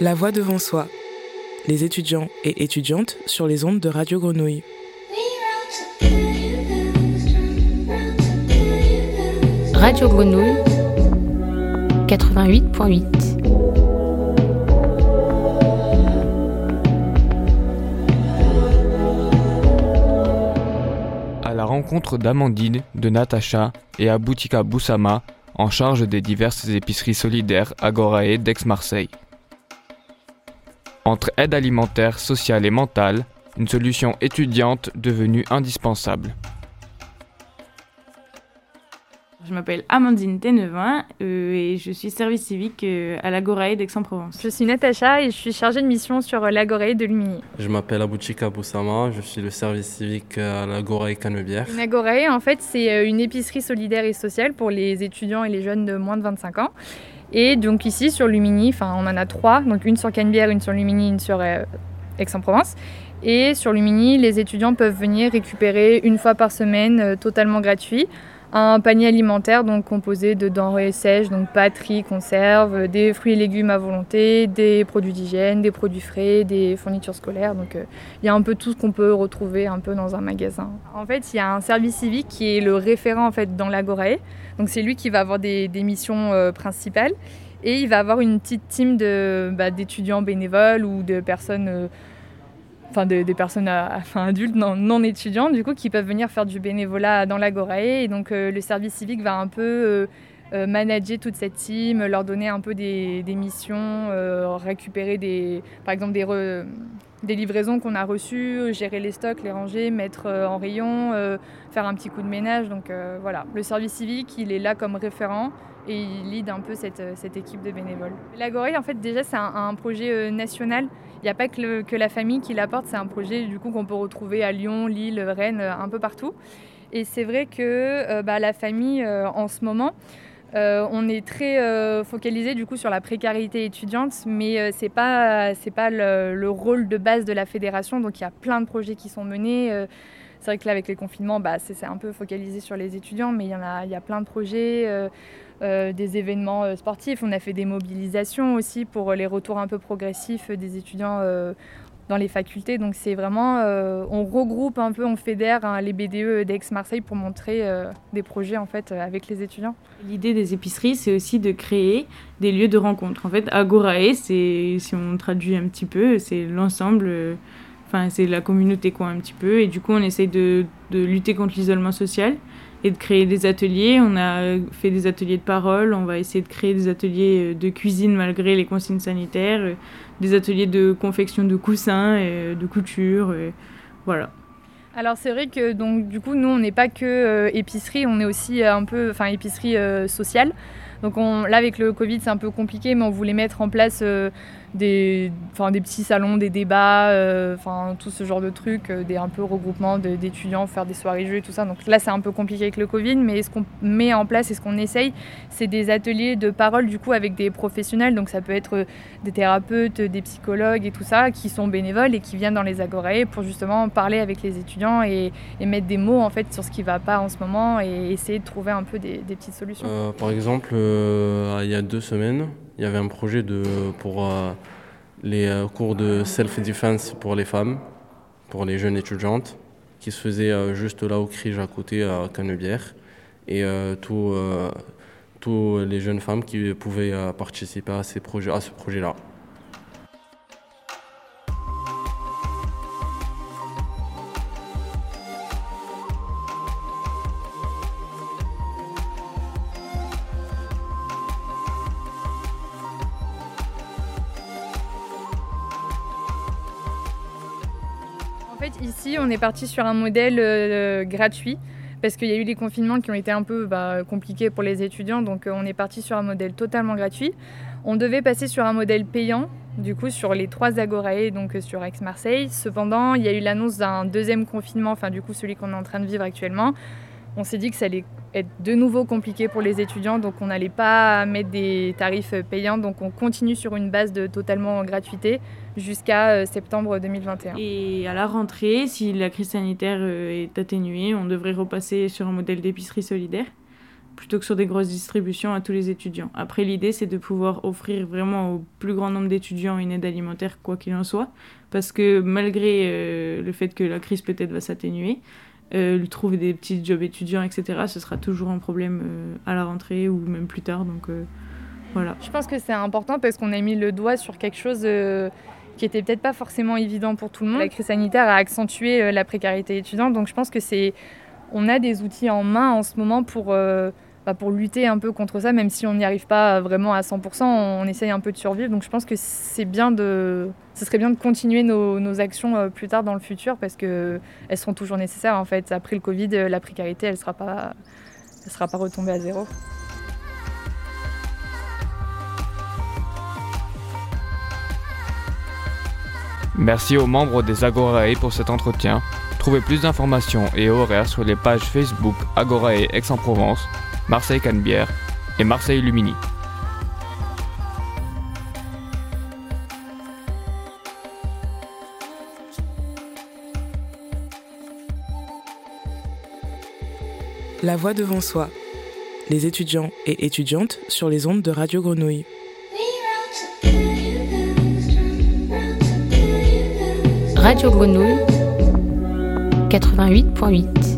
La voix devant soi. Les étudiants et étudiantes sur les ondes de Radio Grenouille. Radio Grenouille 88.8 À la rencontre d'Amandine, de Natacha et Aboutika Boussama, en charge des diverses épiceries solidaires Agorae d'Aix-Marseille. Entre aide alimentaire, sociale et mentale, une solution étudiante devenue indispensable. Je m'appelle Amandine Ténevin euh, et je suis service civique euh, à l'Agorae d'Aix-en-Provence. Je suis Natacha et je suis chargée de mission sur l'Agorae de Lumini. Je m'appelle Abouchika Boussama, je suis le service civique à l'Agorae Canebière. L'Agorae, en fait, c'est une épicerie solidaire et sociale pour les étudiants et les jeunes de moins de 25 ans. Et donc ici, sur Lumini, enfin, on en a trois, donc une sur Canebière, une sur Lumini, une sur euh, Aix-en-Provence. Et sur Lumini, les étudiants peuvent venir récupérer une fois par semaine, totalement gratuit, un panier alimentaire donc composé de denrées sèches, donc pâtes, riz, conserves, des fruits et légumes à volonté, des produits d'hygiène, des produits frais, des fournitures scolaires. Donc euh, il y a un peu tout ce qu'on peut retrouver un peu dans un magasin. En fait, il y a un service civique qui est le référent en fait dans l'Agorae. Donc c'est lui qui va avoir des, missions euh, principales et il va avoir une petite team bah, d'étudiants bénévoles ou de personnes euh, enfin des, personnes enfin, adultes non, non, étudiants du coup qui peuvent venir faire du bénévolat dans l'Agorae et donc euh, le service civique va un peu euh, euh, manager toute cette team, leur donner un peu des, missions, euh, récupérer des, par exemple des, livraisons qu'on a reçues, gérer les stocks, les ranger, mettre euh, en rayon, faire un petit coup de ménage. Donc voilà, le service civique il est là comme référent et il lead un peu cette, cette équipe de bénévoles. L'Agorae en fait déjà c'est un, projet national il n'y a pas que, que, la famille qui l'apporte, c'est un projet du coup qu'on peut retrouver à Lyon, Lille, Rennes, un peu partout. Et c'est vrai que euh, bah, la famille, euh, en ce moment, euh, on est très focalisé du coup sur la précarité étudiante, mais c'est pas c'est pas le, rôle de base de la fédération. Donc il y a plein de projets qui sont menés. C'est vrai que là avec les confinements, bah, c'est un peu focalisé sur les étudiants, mais il y a plein de projets. Euh, des événements euh, sportifs. On a fait des mobilisations aussi pour les retours un peu progressifs des étudiants euh, dans les facultés. Donc c'est vraiment, euh, on regroupe un peu, on fédère hein, les BDE d'Aix-Marseille pour montrer euh, des projets en fait avec les étudiants. L'idée des épiceries, c'est aussi de créer des lieux de rencontre. En fait, Agorae, si on traduit un petit peu, c'est l'ensemble. Enfin, c'est la communauté quoi un petit peu. Et du coup, on essaye de, de lutter contre l'isolement social et de créer des ateliers. On a fait des ateliers de parole, on va essayer de créer des ateliers de cuisine malgré les consignes sanitaires, des ateliers de confection de coussins, et de couture, voilà. Alors c'est vrai que donc du coup nous on n'est pas que euh, épicerie, on est aussi un peu enfin épicerie euh, sociale. Donc on, là avec le Covid c'est un peu compliqué mais on voulait mettre en place euh, des, des petits salons, des débats, euh, tout ce genre de trucs, euh, des un peu regroupements d'étudiants, faire des soirées jeux et tout ça. Donc là, c'est un peu compliqué avec le Covid, mais ce qu'on met en place et ce qu'on essaye, c'est des ateliers de parole du coup avec des professionnels. Donc ça peut être des thérapeutes, des psychologues et tout ça, qui sont bénévoles et qui viennent dans les agorae pour justement parler avec les étudiants et, et, mettre des mots en fait sur ce qui va pas en ce moment et essayer de trouver un peu des, petites solutions. Euh, par exemple, euh, il y a deux semaines, il y avait un projet de, pour euh, les euh, cours de self-defense pour les femmes, pour les jeunes étudiantes, qui se faisait euh, juste là au CRIGE à côté à Canebière. Et euh, tous euh, les jeunes femmes qui pouvaient euh, participer à, ces projets, à ce projet-là. Ici, on est parti sur un modèle euh, gratuit parce qu'il y a eu les confinements qui ont été un peu bah, compliqués pour les étudiants, donc euh, on est parti sur un modèle totalement gratuit. On devait passer sur un modèle payant, du coup sur les trois agorae, donc sur Aix-Marseille. Cependant, il y a eu l'annonce d'un deuxième confinement, enfin du coup celui qu'on est en train de vivre actuellement. On s'est dit que ça allait être de nouveau compliqué pour les étudiants, donc on n'allait pas mettre des tarifs payants, donc on continue sur une base de totalement gratuité jusqu'à septembre 2021. Et à la rentrée, si la crise sanitaire est atténuée, on devrait repasser sur un modèle d'épicerie solidaire, plutôt que sur des grosses distributions à tous les étudiants. Après, l'idée, c'est de pouvoir offrir vraiment au plus grand nombre d'étudiants une aide alimentaire, quoi qu'il en soit, parce que malgré euh, le fait que la crise peut-être va s'atténuer, euh, trouver des petits jobs étudiants, etc., ce sera toujours un problème euh, à la rentrée ou même plus tard. Donc euh, voilà. Je pense que c'est important parce qu'on a mis le doigt sur quelque chose euh, qui était peut-être pas forcément évident pour tout le monde. La crise sanitaire a accentué euh, la précarité étudiante, donc je pense que c'est, on a des outils en main en ce moment pour euh, bah, pour lutter un peu contre ça, même si on n'y arrive pas vraiment à 100%, on essaye un peu de survivre. Donc je pense que c'est bien de, ce serait bien de continuer nos, actions euh, plus tard dans le futur parce que elles seront toujours nécessaires en fait. Après le Covid, euh, la précarité, elle sera pas, sera pas retombée à zéro. Merci aux membres des Agorae pour cet entretien. Trouvez plus d'informations et horaires sur les pages Facebook Agorae Aix-en-Provence, Marseille Canebière et Marseille Lumini. La voix devant soi. Les étudiants et étudiantes sur les ondes de Radio Grenouille. Radio Grenouille 88.8